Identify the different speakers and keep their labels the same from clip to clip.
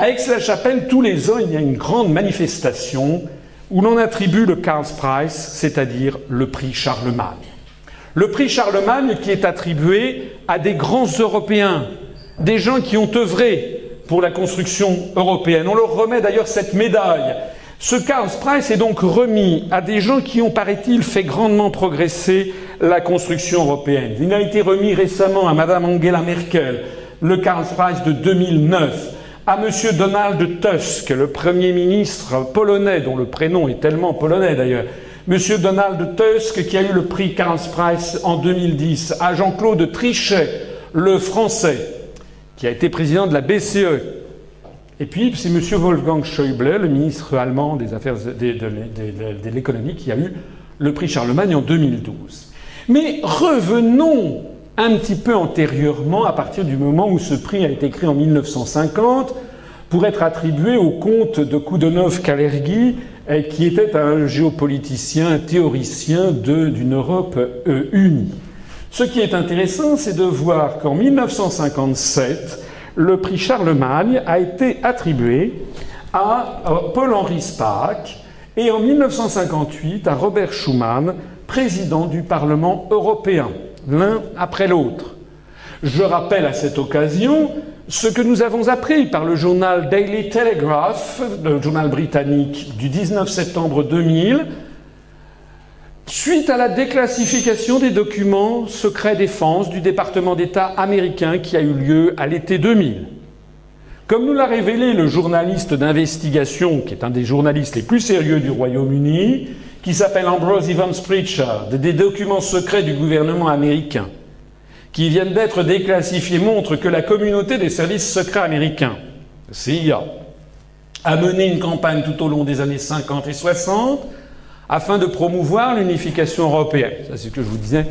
Speaker 1: À Aix-la-Chapelle, tous les ans, il y a une grande manifestation où l'on attribue le Karl Prize, c'est-à-dire le prix Charlemagne. Le prix Charlemagne qui est attribué à des grands Européens, des gens qui ont œuvré pour la construction européenne. On leur remet d'ailleurs cette médaille. Ce Karl Prize est donc remis à des gens qui ont, paraît-il, fait grandement progresser la construction européenne. Il a été remis récemment à Madame Angela Merkel, le Karl Prize de 2009 à M. Donald Tusk, le Premier ministre polonais, dont le prénom est tellement polonais d'ailleurs, M. Donald Tusk qui a eu le prix Karl Prize en 2010, à Jean-Claude Trichet, le Français, qui a été président de la BCE. Et puis c'est M. Wolfgang Schäuble, le ministre allemand des Affaires de, l'économie, qui a eu le prix Charlemagne en 2012. Mais revenons un petit peu antérieurement, à partir du moment où ce prix a été créé en 1950, pour être attribué au comte de Koudenov-Kalergi, eh, qui était un géopoliticien, un théoricien d'une Europe euh, unie. Ce qui est intéressant, c'est de voir qu'en 1957, le prix Charlemagne a été attribué à euh, Paul-Henri Spaak et en 1958 à Robert Schuman, président du Parlement européen l'un après l'autre. Je rappelle à cette occasion ce que nous avons appris par le journal Daily Telegraph, le journal britannique du 19 septembre 2000, suite à la déclassification des documents secrets défense du département d'État américain qui a eu lieu à l'été 2000. Comme nous l'a révélé le journaliste d'investigation, qui est un des journalistes les plus sérieux du Royaume-Uni, qui s'appelle Ambrose Evans Pritchard, des documents secrets du gouvernement américain, qui viennent d'être déclassifiés, montrent que la communauté des services secrets américains, CIA, a mené une campagne tout au long des années 50 et 60 afin de promouvoir l'unification européenne. Ça, c'est ce que je vous disais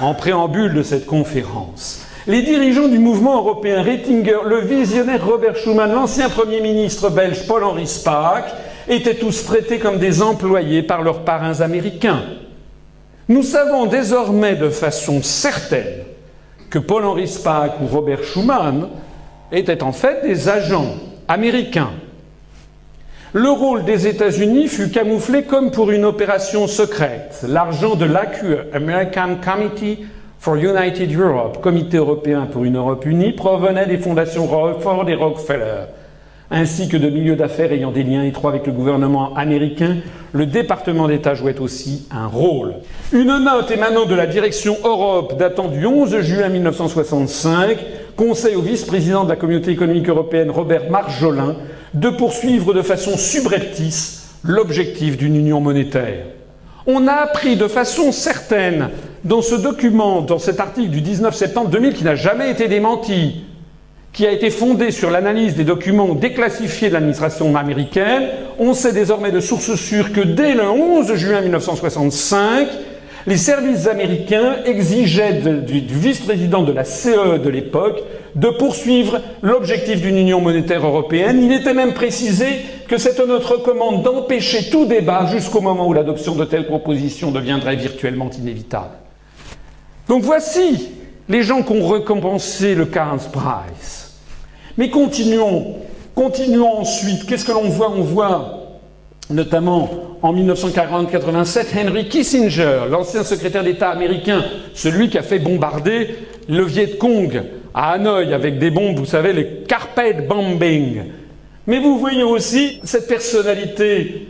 Speaker 1: en préambule de cette conférence. Les dirigeants du mouvement européen, Rettinger, le visionnaire Robert Schuman, l'ancien Premier ministre belge Paul-Henri Spaak, étaient tous traités comme des employés par leurs parrains américains. Nous savons désormais de façon certaine que Paul-Henri Spaak ou Robert Schuman étaient en fait des agents américains. Le rôle des États-Unis fut camouflé comme pour une opération secrète. L'argent de l'AQE, American Committee for United Europe, Comité européen pour une Europe unie, provenait des fondations Ford et Rockefeller ainsi que de milieux d'affaires ayant des liens étroits avec le gouvernement américain, le département d'État jouait aussi un rôle. Une note émanant de la direction Europe datant du 11 juin 1965 conseille au vice-président de la communauté économique européenne Robert Marjolin de poursuivre de façon subreptice l'objectif d'une union monétaire. On a appris de façon certaine dans ce document, dans cet article du 19 septembre 2000 qui n'a jamais été démenti, qui a été fondé sur l'analyse des documents déclassifiés de l'administration américaine, on sait désormais de sources sûres que dès le 11 juin 1965, les services américains exigeaient du, vice-président de la CE de l'époque de poursuivre l'objectif d'une union monétaire européenne. Il était même précisé que c'était notre commande d'empêcher tout débat jusqu'au moment où l'adoption de telles propositions deviendrait virtuellement inévitable. Donc voici les gens qui ont récompensé le Carnes Prize. Mais continuons. Continuons ensuite. Qu'est-ce que l'on voit? On voit notamment en 1940-87 Henry Kissinger, l'ancien secrétaire d'État américain, celui qui a fait bombarder le Viet Cong à Hanoï avec des bombes, vous savez, les carpet bombing. Mais vous voyez aussi cette personnalité,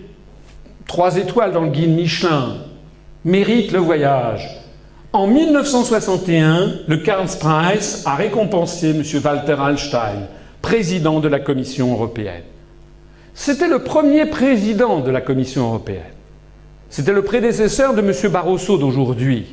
Speaker 1: trois étoiles dans le guide Michelin, mérite le voyage. En 1961, le Karl Prize a récompensé M. Walter Hallstein, président de la Commission européenne. C'était le premier président de la Commission européenne. C'était le prédécesseur de M. Barroso d'aujourd'hui.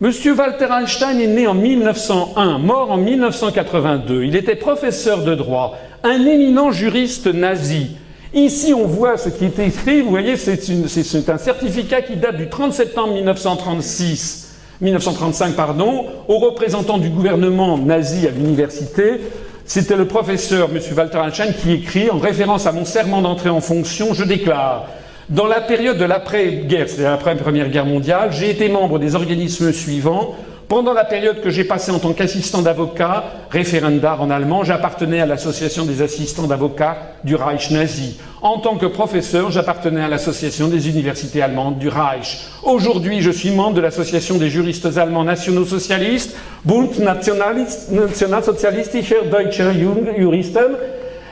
Speaker 1: M. Walter Einstein est né en 1901, mort en 1982. Il était professeur de droit, un éminent juriste nazi, Ici, on voit ce qui est écrit. Vous voyez, c'est un certificat qui date du 30 septembre 1936, 1935, pardon, aux représentants du gouvernement nazi à l'université. C'était le professeur, M. Walter Einstein, qui écrit, en référence à mon serment d'entrée en fonction, je déclare dans la période de l'après-guerre, c'est-à-dire après la Première Guerre mondiale, j'ai été membre des organismes suivants Pendant la période que j'ai passée en tant qu'assistant d'avocat, référendar en allemand, j'appartenais à l'association des assistants d'avocats du Reich nazi. En tant que professeur, j'appartenais à l'association des universités allemandes du Reich. Aujourd'hui, je suis membre de l'association des juristes allemands nationaux-socialistes, Bund Nationalsozialistischer Deutscher Juristen,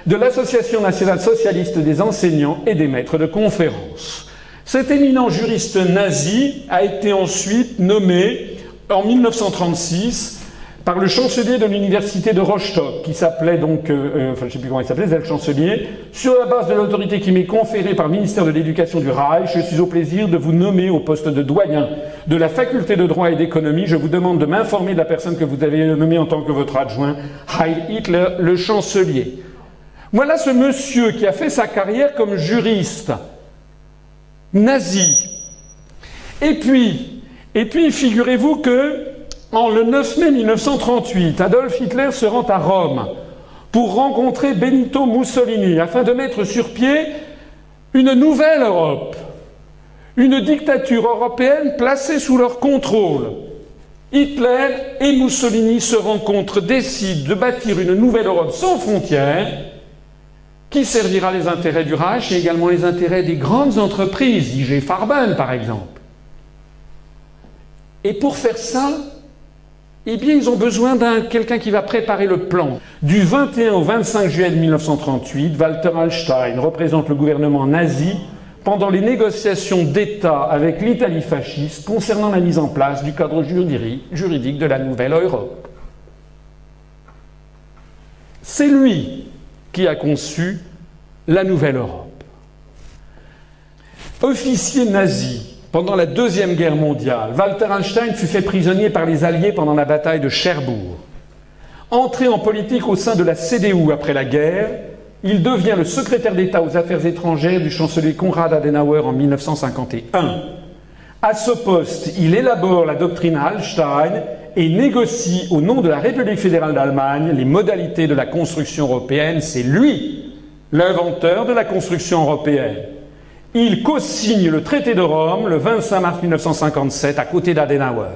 Speaker 1: de l'association nationale socialiste des enseignants et des maîtres de conférences. Cet éminent juriste nazi a été ensuite nommé en 1936 par le chancelier de l'université de Rostock, qui s'appelait donc, euh, euh, enfin je sais plus comment il s'appelait, le chancelier, sur la base de l'autorité qui m'est conférée par le ministère de l'Éducation du Reich, je suis au plaisir de vous nommer au poste de doyen de la faculté de droit et d'économie. Je vous demande de m'informer de la personne que vous avez nommée en tant que votre adjoint, Heil Hitler, le chancelier. Voilà ce monsieur qui a fait sa carrière comme juriste nazi. Et puis, et puis, figurez-vous que, en le 9 mai 1938, Adolf Hitler se rend à Rome pour rencontrer Benito Mussolini afin de mettre sur pied une nouvelle Europe, une dictature européenne placée sous leur contrôle. Hitler et Mussolini se rencontrent, décident de bâtir une nouvelle Europe sans frontières qui servira les intérêts du Reich et également les intérêts des grandes entreprises, IG Farben par exemple. Et pour faire ça, eh bien, ils ont besoin d'un quelqu'un qui va préparer le plan. Du 21 au 25 juillet 1938, Walter Hallstein représente le gouvernement nazi pendant les négociations d'État avec l'Italie fasciste concernant la mise en place du cadre juridique de la nouvelle Europe. C'est lui qui a conçu la nouvelle Europe. Officier nazi, pendant la Deuxième Guerre mondiale, Walter Einstein fut fait prisonnier par les Alliés pendant la bataille de Cherbourg. Entré en politique au sein de la CDU après la guerre, il devient le secrétaire d'État aux Affaires étrangères du chancelier Konrad Adenauer en 1951. À ce poste, il élabore la doctrine Hallstein et négocie au nom de la République fédérale d'Allemagne les modalités de la construction européenne. C'est lui l'inventeur de la construction européenne il co-signe le traité de Rome le 25 mars 1957 à côté d'Adenauer.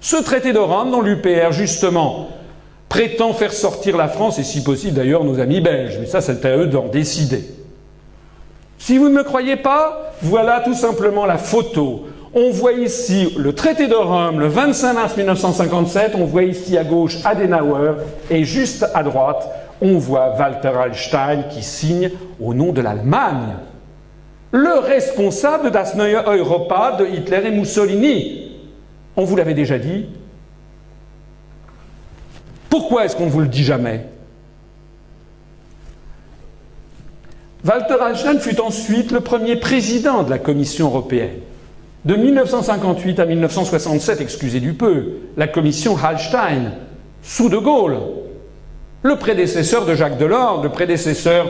Speaker 1: Ce traité de Rome dont l'UPR, justement, prétend faire sortir la France et si possible d'ailleurs nos amis belges. Mais ça, c'est à eux d'en décider. Si vous ne me croyez pas, voilà tout simplement la photo. On voit ici le traité de Rome le 25 mars 1957, on voit ici à gauche Adenauer et juste à droite, on voit Walter Hallstein qui signe au nom de l'Allemagne le responsable das Neue Europa de Hitler et Mussolini. On vous l'avait déjà dit. Pourquoi est-ce qu'on ne vous le dit jamais? Walter Hallstein fut ensuite le premier président de la Commission européenne. De 1958 à 1967, excusez du peu, la Commission Hallstein, sous De Gaulle, le prédécesseur de Jacques Delors, le prédécesseur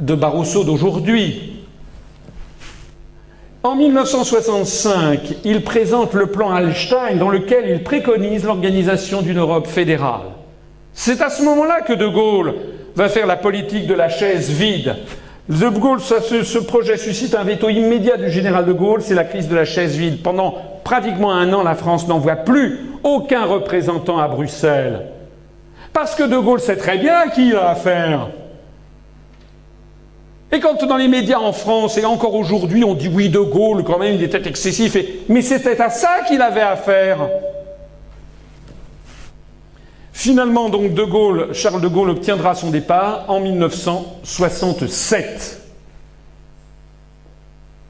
Speaker 1: de Barroso d'aujourd'hui, en 1965, il présente le plan Hallstein dans lequel il préconise l'organisation d'une Europe fédérale. C'est à ce moment-là que De Gaulle va faire la politique de la chaise vide. De Gaulle, ce, projet suscite un veto immédiat du général de Gaulle, c'est la crise de la chaise vide. Pendant pratiquement un an, la France n'envoie plus aucun représentant à Bruxelles. Parce que De Gaulle sait très bien qui il a affaire. Et quand dans les médias en France, et encore aujourd'hui, on dit oui, De Gaulle, quand même, il était excessif, mais c'était à ça qu'il avait affaire. Finalement, donc, De Gaulle, Charles de Gaulle obtiendra son départ en 1967.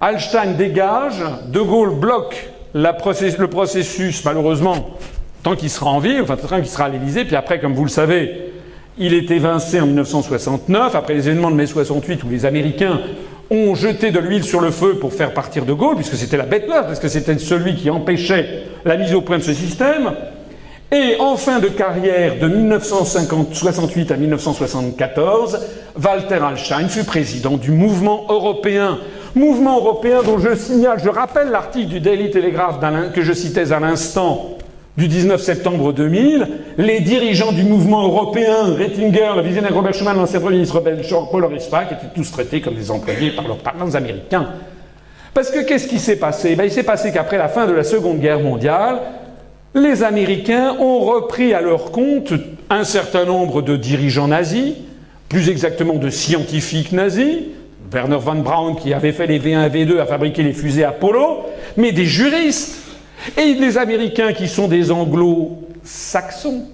Speaker 1: Hallstein dégage, De Gaulle bloque le processus, malheureusement, tant qu'il sera en vie, enfin tant qu'il sera à l'Élysée, puis après, comme vous le savez, il est évincé en 1969, après les événements de mai 68 où les Américains ont jeté de l'huile sur le feu pour faire partir de Gaulle, puisque c'était la bête noire, parce que c'était celui qui empêchait la mise au point de ce système. Et en fin de carrière, de 1968 à 1974, Walter Hallstein fut président du mouvement européen. Mouvement européen dont je signale, je rappelle l'article du Daily Telegraph que je citais à l'instant, du 19 septembre 2000, les dirigeants du mouvement européen, Rettinger, la Vision Robert Schuman, l'ancien Premier ministre belge Paul Horispac, étaient tous traités comme des employés par leurs parents américains. Parce que qu'est-ce qui s'est passé? Ben, Il s'est passé qu'après la fin de la Seconde Guerre mondiale, les Américains ont repris à leur compte un certain nombre de dirigeants nazis, plus exactement de scientifiques nazis, Werner von Braun qui avait fait les V1 et V2 à fabriquer les fusées Apollo, mais des juristes et les Américains qui sont des anglo-saxons.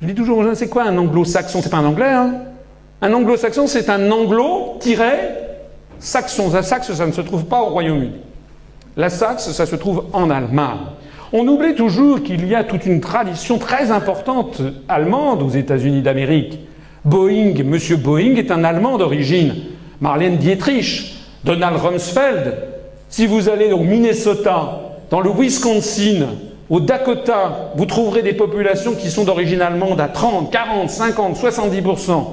Speaker 1: Je dis toujours c'est quoi un anglo-saxon? C'est pas un anglais, hein Un anglo-saxon, c'est un anglo-saxon. La Saxe, ça ne se trouve pas au Royaume-Uni. La Saxe, ça se trouve en Allemagne. On oublie toujours qu'il y a toute une tradition très importante allemande aux États-Unis d'Amérique. Boeing, M. Boeing est un Allemand d'origine. Marlène Dietrich, Donald Rumsfeld. Si vous allez au Minnesota, dans le Wisconsin, au Dakota, vous trouverez des populations qui sont d'origine allemande à 30, 40, 50, 70%.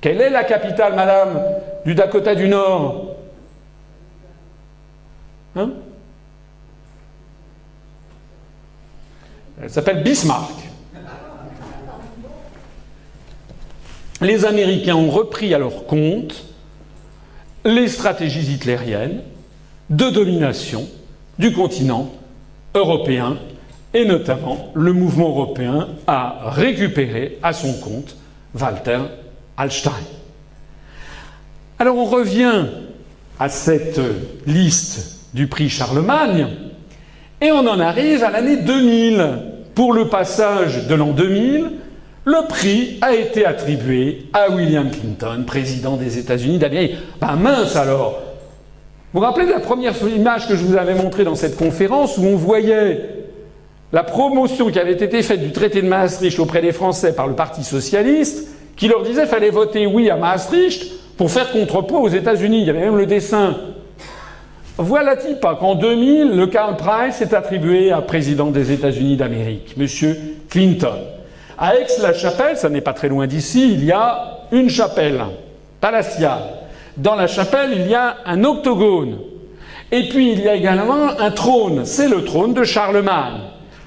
Speaker 1: Quelle est la capitale, madame, du Dakota du Nord? Hein? Elle s'appelle Bismarck. les Américains ont repris à leur compte les stratégies hitlériennes de domination du continent européen et notamment le mouvement européen a récupéré à son compte Walter Hallstein. Alors on revient à cette liste du prix Charlemagne et on en arrive à l'année 2000. Pour le passage de l'an 2000, le prix a été attribué à William Clinton, président des États-Unis d'Amérique. Ben mince alors Vous vous rappelez de la première image que je vous avais montrée dans cette conférence où on voyait la promotion qui avait été faite du traité de Maastricht auprès des Français par le Parti socialiste, qui leur disait qu'il fallait voter oui à Maastricht pour faire contrepoids aux États-Unis. Il y avait même le dessin. Voilà-t-il pas qu'en 2000, le Karl Price est attribué à président des États-Unis d'Amérique, M. Clinton. À Aix-la-Chapelle, ça n'est pas très loin d'ici, il y a une chapelle palatiale. Dans la chapelle, il y a un octogone. Et puis, il y a également un trône. C'est le trône de Charlemagne.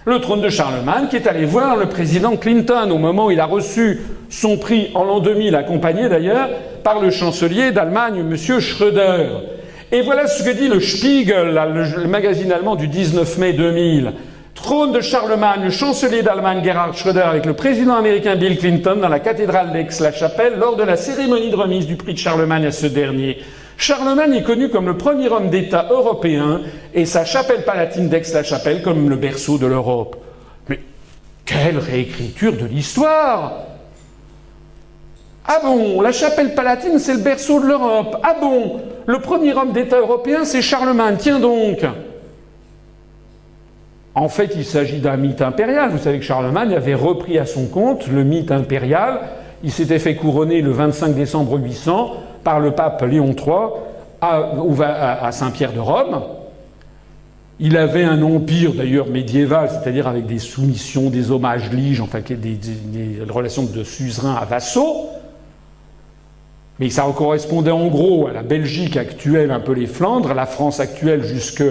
Speaker 1: Le trône de Charlemagne qui est allé voir le président Clinton au moment où il a reçu son prix en l'an 2000, accompagné d'ailleurs par le chancelier d'Allemagne, M. Schröder. Et voilà ce que dit le Spiegel, le magazine allemand du 19 mai 2000. Trône de Charlemagne, le chancelier d'Allemagne Gerhard Schröder avec le président américain Bill Clinton dans la cathédrale d'Aix-la-Chapelle lors de la cérémonie de remise du prix de Charlemagne à ce dernier. Charlemagne est connu comme le premier homme d'État européen et sa chapelle palatine d'Aix-la-Chapelle comme le berceau de l'Europe. Mais quelle réécriture de l'histoire Ah bon, la chapelle palatine c'est le berceau de l'Europe. Ah bon, le premier homme d'État européen c'est Charlemagne. Tiens donc. En fait, il s'agit d'un mythe impérial. Vous savez que Charlemagne avait repris à son compte le mythe impérial. Il s'était fait couronner le 25 décembre 800 par le pape Léon III à, Saint-Pierre de Rome. Il avait un empire d'ailleurs médiéval, c'est-à-dire avec des soumissions, des hommages liges, enfin des, des, relations de suzerain à vassaux. Mais ça correspondait en gros à la Belgique actuelle, un peu les Flandres, à la France actuelle jusque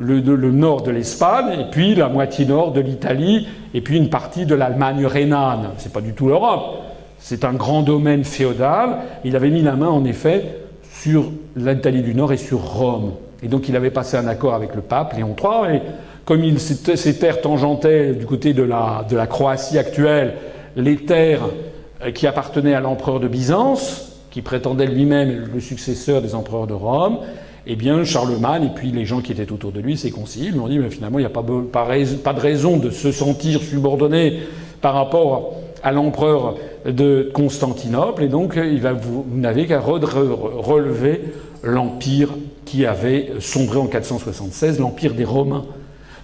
Speaker 1: le, nord de l'Espagne, et puis la moitié nord de l'Italie, et puis une partie de l'Allemagne rhénane. C'est pas du tout l'Europe. C'est un grand domaine féodal. Il avait mis la main, en effet, sur l'Italie du Nord et sur Rome. Et donc il avait passé un accord avec le pape Léon III, et comme il, ces terres tangentaient du côté de la, de la Croatie actuelle les terres euh, qui appartenaient à l'empereur de Byzance, qui prétendait lui-même le successeur des empereurs de Rome, eh bien, Charlemagne et puis les gens qui étaient autour de lui, ses conseillers, lui ont dit mais finalement, il n'y a pas, de raison de se sentir subordonné par rapport à l'empereur de Constantinople, et donc il va, vous, n'avez qu'à relever l'empire qui avait sombré en 476, l'empire des Romains.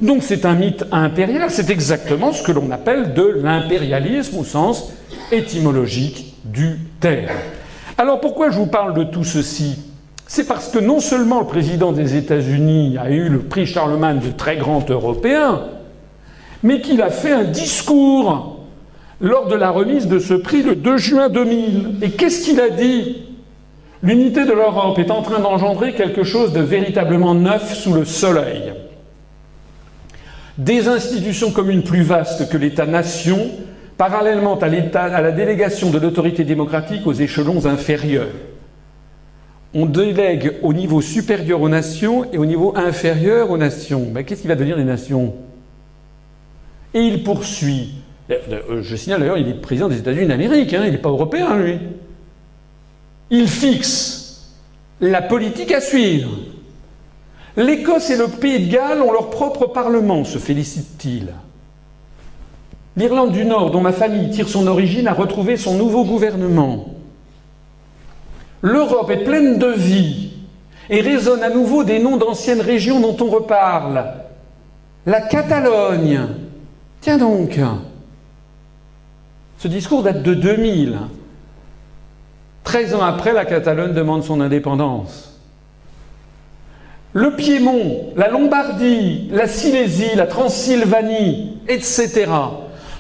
Speaker 1: Donc c'est un mythe impérial, c'est exactement ce que l'on appelle de l'impérialisme au sens étymologique du terme. Alors pourquoi je vous parle de tout ceci? C'est parce que non seulement le président des États-Unis a eu le prix Charlemagne de très grand européen, mais qu'il a fait un discours lors de la remise de ce prix le 2 juin 2000. Et qu'est-ce qu'il a dit? L'unité de l'Europe est en train d'engendrer quelque chose de véritablement neuf sous le soleil. Des institutions communes plus vastes que l'État-nation, parallèlement à, à la délégation de l'autorité démocratique aux échelons inférieurs on délègue au niveau supérieur aux nations et au niveau inférieur aux nations. Qu'est-ce qui va devenir des nations? Et il poursuit. Euh, je signale d'ailleurs, il est président des États-Unis d'Amérique, hein, il n'est pas européen, lui. Il fixe la politique à suivre. L'Écosse et le Pays de Galles ont leur propre parlement, se félicite-t-il. L'Irlande du Nord, dont ma famille tire son origine, a retrouvé son nouveau gouvernement. L'Europe est pleine de vie et résonne à nouveau des noms d'anciennes régions dont on reparle. La Catalogne. Tiens donc. Ce discours date de 2000. Treize ans après, la Catalogne demande son indépendance. Le Piémont, la Lombardie, la Silésie, la Transylvanie, etc.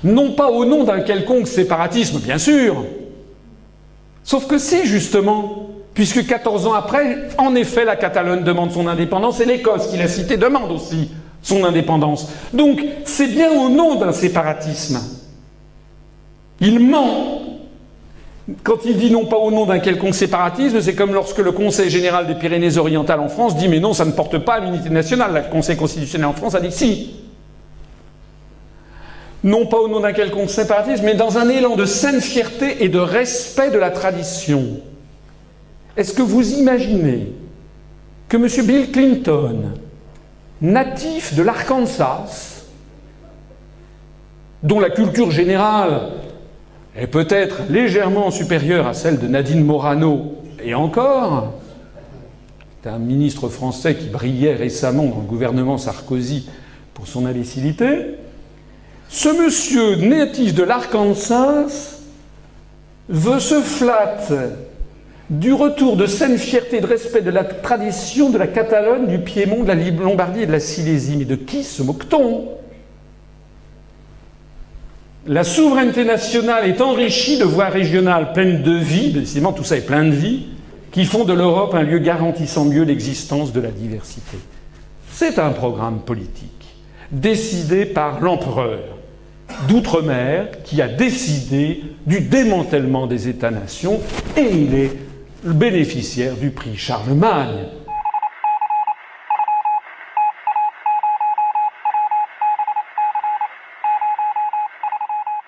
Speaker 1: Non pas au nom d'un quelconque séparatisme, bien sûr, Sauf que si, justement, puisque 14 ans après, en effet, la Catalogne demande son indépendance et l'Écosse, qui l'a cité, demande aussi son indépendance. Donc, c'est bien au nom d'un séparatisme. Il ment. Quand il dit non pas au nom d'un quelconque séparatisme, c'est comme lorsque le Conseil général des Pyrénées-Orientales en France dit mais non, ça ne porte pas à l'unité nationale. Le Conseil constitutionnel en France a dit si non pas au nom d'un quelconque séparatisme, mais dans un élan de saine fierté et de respect de la tradition. Est-ce que vous imaginez que M. Bill Clinton, natif de l'Arkansas, dont la culture générale est peut-être légèrement supérieure à celle de Nadine Morano, et encore, un ministre français qui brillait récemment dans le gouvernement Sarkozy pour son imbécilité, ce monsieur natif de l'Arkansas veut se flatter du retour de saine fierté et de respect de la tradition de la Catalogne, du Piémont, de la Lombardie et de la Silésie. Mais de qui se moque-t-on? La souveraineté nationale est enrichie de voies régionales pleines de vie, décidément tout ça est plein de vie, qui font de l'Europe un lieu garantissant mieux l'existence de la diversité. C'est un programme politique décidé par l'empereur d'outre-mer qui a décidé du démantèlement des États-nations et il est le bénéficiaire du prix Charlemagne.